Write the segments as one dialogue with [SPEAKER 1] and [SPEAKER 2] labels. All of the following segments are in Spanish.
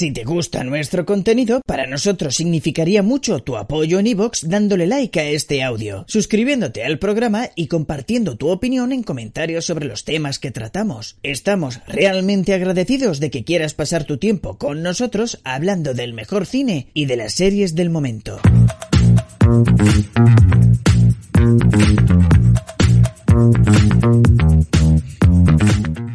[SPEAKER 1] Si te gusta nuestro contenido, para nosotros significaría mucho tu apoyo en iVoox dándole like a este audio, suscribiéndote al programa y compartiendo tu opinión en comentarios sobre los temas que tratamos. Estamos realmente agradecidos de que quieras pasar tu tiempo con nosotros hablando del mejor cine y de las series del momento.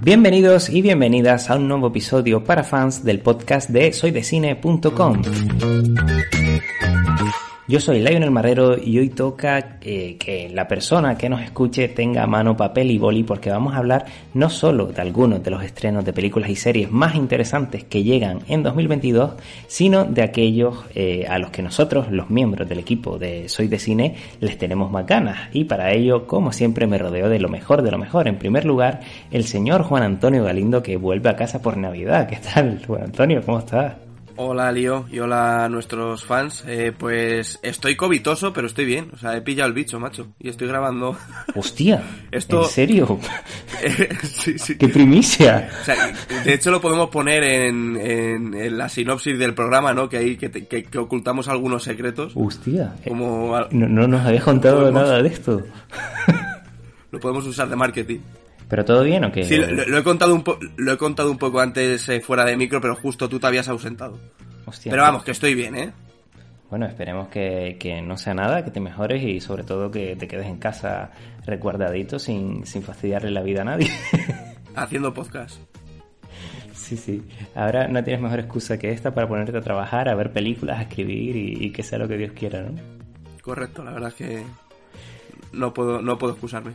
[SPEAKER 2] Bienvenidos y bienvenidas a un nuevo episodio para fans del podcast de soydecine.com. Yo soy Lionel Marrero y hoy toca eh, que la persona que nos escuche tenga mano papel y boli porque vamos a hablar no solo de algunos de los estrenos de películas y series más interesantes que llegan en 2022, sino de aquellos eh, a los que nosotros, los miembros del equipo de Soy de Cine, les tenemos más ganas. Y para ello, como siempre, me rodeo de lo mejor de lo mejor. En primer lugar, el señor Juan Antonio Galindo que vuelve a casa por Navidad. ¿Qué tal, Juan Antonio? ¿Cómo estás?
[SPEAKER 3] Hola Lío y hola a nuestros fans. Eh, pues estoy covitoso, pero estoy bien. O sea, he pillado el bicho, macho. Y estoy grabando.
[SPEAKER 2] Hostia,
[SPEAKER 3] Esto-
[SPEAKER 2] ¿en serio?
[SPEAKER 3] Sí, sí.
[SPEAKER 2] ¡Qué primicia!
[SPEAKER 3] O sea, de hecho lo podemos poner en, en- en la sinopsis del programa, ¿no? Que ahí que, te- que- que ocultamos algunos secretos.
[SPEAKER 2] Hostia,
[SPEAKER 3] Como
[SPEAKER 2] no, no nos habías contado
[SPEAKER 3] Podemos-
[SPEAKER 2] nada de esto.
[SPEAKER 3] lo podemos usar de marketing.
[SPEAKER 2] ¿Pero todo bien o qué?
[SPEAKER 3] Sí, lo, lo he contado un po- lo he contado un poco antes eh, fuera de micro, pero justo tú te habías ausentado.
[SPEAKER 2] Hostia,
[SPEAKER 3] Pero vamos, que estoy bien, ¿eh?
[SPEAKER 2] Bueno, esperemos que, que no sea nada, que te mejores y sobre todo que te quedes en casa recuerdadito sin, sin fastidiarle la vida a nadie.
[SPEAKER 3] Haciendo podcast.
[SPEAKER 2] sí, sí. Ahora no tienes mejor excusa que esta para ponerte a trabajar, a ver películas, a escribir y, y que sea lo que Dios quiera, ¿no?
[SPEAKER 3] Correcto, la verdad es que no puedo, no puedo excusarme.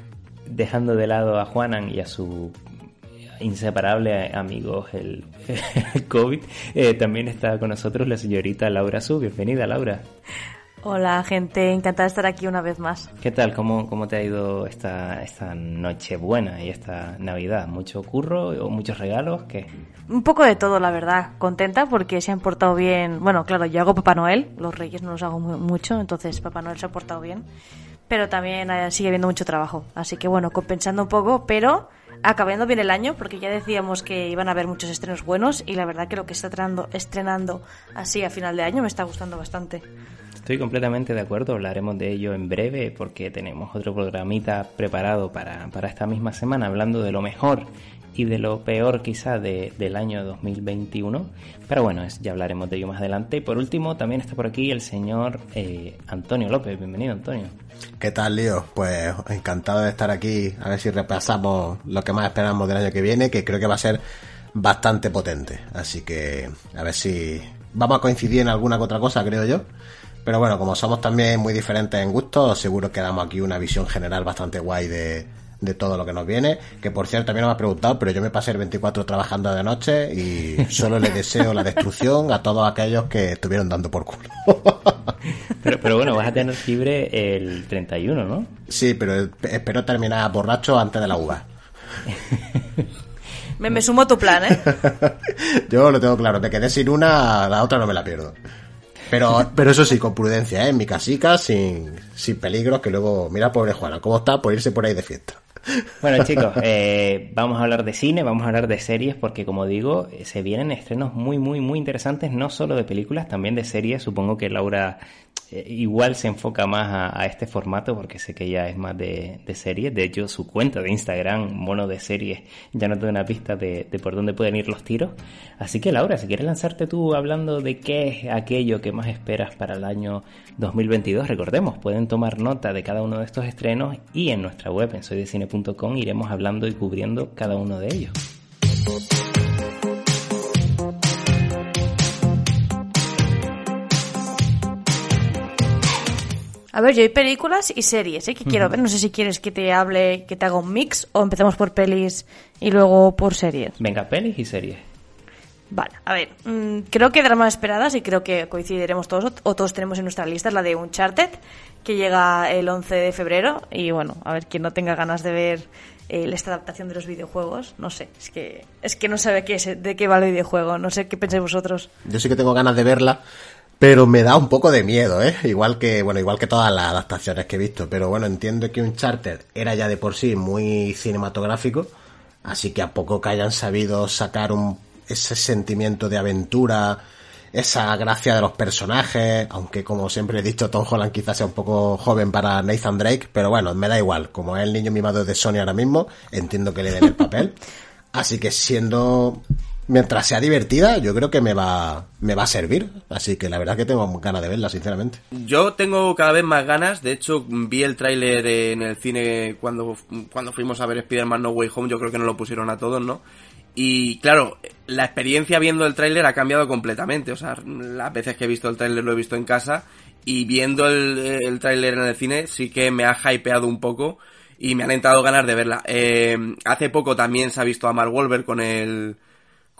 [SPEAKER 2] Dejando de lado a Juanan y a su inseparable amigo el, el COVID, eh, también está con nosotros la señorita Laura Su. Bienvenida, Laura.
[SPEAKER 4] Hola gente, encantada de estar aquí una vez más.
[SPEAKER 2] ¿Qué tal? ¿Cómo, cómo te ha ido esta, esta noche buena y esta Navidad? ¿Mucho curro o muchos regalos? ¿Qué?
[SPEAKER 4] Un poco de todo, la verdad. Contenta porque se han portado bien. Bueno, claro, yo hago Papá Noel, los Reyes no los hago mu- mucho, entonces Papá Noel se ha portado bien. Pero también eh, sigue habiendo mucho trabajo. Así que bueno, compensando un poco, pero acabando bien el año porque ya decíamos que iban a haber muchos estrenos buenos y la verdad que lo que está estrenando, estrenando así a final de año me está gustando bastante.
[SPEAKER 2] Estoy completamente de acuerdo, hablaremos de ello en breve porque tenemos otro programita preparado para, para esta misma semana hablando de lo mejor y de lo peor quizá de- del año 2021. Pero bueno, ya hablaremos de ello más adelante. Y por último, también está por aquí el señor eh, Antonio López. Bienvenido, Antonio.
[SPEAKER 5] ¿Qué tal, Lío? Pues encantado de estar aquí, a ver si repasamos lo que más esperamos del año que viene, que creo que va a ser bastante potente. Así que a ver si vamos a coincidir en alguna que otra cosa, creo yo. Pero bueno, como somos también muy diferentes en gustos, seguro que damos aquí una visión general bastante guay de, de todo lo que nos viene. Que por cierto, también me has preguntado, pero yo me pasé el 24 trabajando de noche y solo le deseo la destrucción a todos aquellos que estuvieron dando por culo.
[SPEAKER 2] Pero, pero bueno, vas a tener libre el 31, ¿no?
[SPEAKER 5] sí, pero espero terminar borracho antes de la uva.
[SPEAKER 4] Me, me sumo a tu plan, ¿eh?
[SPEAKER 5] Yo lo tengo claro, me quedé sin una, la otra no me la pierdo. Pero, pero eso sí, con prudencia, ¿eh? en mi casica, sin, sin peligros, que luego, mira pobre Juana, cómo está por irse por ahí de fiesta.
[SPEAKER 2] Bueno chicos, eh, vamos a hablar de cine, vamos a hablar de series, porque como digo, eh, se vienen estrenos muy, muy, muy interesantes, no solo de películas, también de series. Supongo que Laura eh, igual se enfoca más a, este formato, porque sé que ella es más de, de series. De hecho, su cuenta de Instagram, mono de series, ya no te da una pista de, de por dónde pueden ir los tiros. Así que Laura, si quieres lanzarte tú hablando de qué es aquello que más esperas para el año 2022, recordemos, pueden tomar nota de cada uno de estos estrenos y en nuestra web, en soydecine.com, iremos hablando y cubriendo cada uno de ellos.
[SPEAKER 4] A ver, yo hay películas y series, ¿eh? Que quiero ver. No sé si quieres que te hable, que te haga un mix o empezamos por pelis y luego por series.
[SPEAKER 2] Venga, pelis y series.
[SPEAKER 4] Vale, a ver, mm, creo que de las más esperadas, y creo que coincidiremos todos, o todos tenemos en nuestra lista, la de Uncharted, que llega el 11 de febrero, y bueno, a ver, quien no tenga ganas de ver eh, esta adaptación de los videojuegos, no sé, es que, es que no sabe qué es, de qué va el videojuego, no sé qué pensáis vosotros.
[SPEAKER 5] Yo sí que tengo ganas de verla, pero me da un poco de miedo, ¿eh? Igual que, bueno, igual que todas las adaptaciones que he visto, pero bueno, entiendo que Uncharted era ya de por sí muy cinematográfico, así que a poco que hayan sabido sacar un ese sentimiento de aventura, esa gracia de los personajes, aunque como siempre he dicho, Tom Holland quizás sea un poco joven para Nathan Drake, pero bueno, me da igual, como es el niño mimado de Sony ahora mismo, entiendo que le den el papel. Así que siendo mientras sea divertida, yo creo que me va, me va a servir. Así que la verdad que tengo ganas de verla, sinceramente.
[SPEAKER 3] Yo tengo cada vez más ganas. De hecho, vi el tráiler en el cine cuando, cuando fuimos a ver Spider-Man No Way Home. Yo creo que nos lo pusieron a todos, ¿no? Y claro, la experiencia viendo el tráiler ha cambiado completamente. O sea, las veces que he visto el tráiler lo he visto en casa y viendo el, el tráiler en el cine sí que me ha hypeado un poco y me han entrado ganas de verla. Eh, hace poco también se ha visto a Mark Wolver con el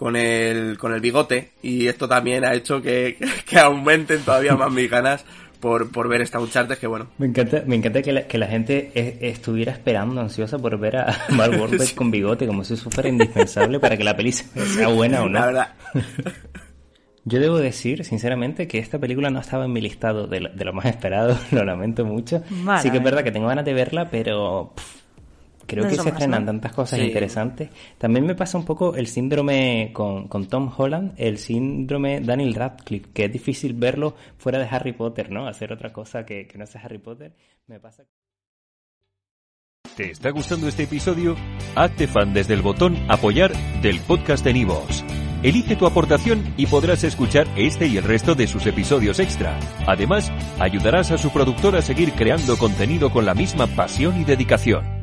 [SPEAKER 3] con el con el bigote y esto también ha hecho que, que aumenten todavía más mis ganas por, por ver esta Uncharted que bueno.
[SPEAKER 2] Me encanta, me encanta que, la, que la gente estuviera esperando ansiosa por ver a Mark Wahlberg con bigote como si fuera indispensable para que la peli sea buena o no.
[SPEAKER 3] La verdad.
[SPEAKER 2] Yo debo decir, sinceramente, que esta película no estaba en mi listado de lo, de lo más esperado, lo lamento mucho.
[SPEAKER 4] Vale.
[SPEAKER 2] Sí que es verdad que tengo ganas de verla, pero pff, creo
[SPEAKER 4] No
[SPEAKER 2] que se
[SPEAKER 4] más,
[SPEAKER 2] estrenan
[SPEAKER 4] ¿no?
[SPEAKER 2] tantas cosas
[SPEAKER 3] Sí.
[SPEAKER 2] interesantes. También me pasa un poco el síndrome con, con Tom Holland, el síndrome Daniel Radcliffe, que es difícil verlo fuera de Harry Potter, ¿no? Hacer otra cosa que, que no sea Harry Potter. Me pasa
[SPEAKER 6] ¿Te está gustando este episodio? Hazte fan desde el botón Apoyar del podcast de Nivos. Elige tu aportación y podrás escuchar este y el resto de sus episodios extra. Además, ayudarás a su productor a seguir creando contenido con la misma pasión y dedicación.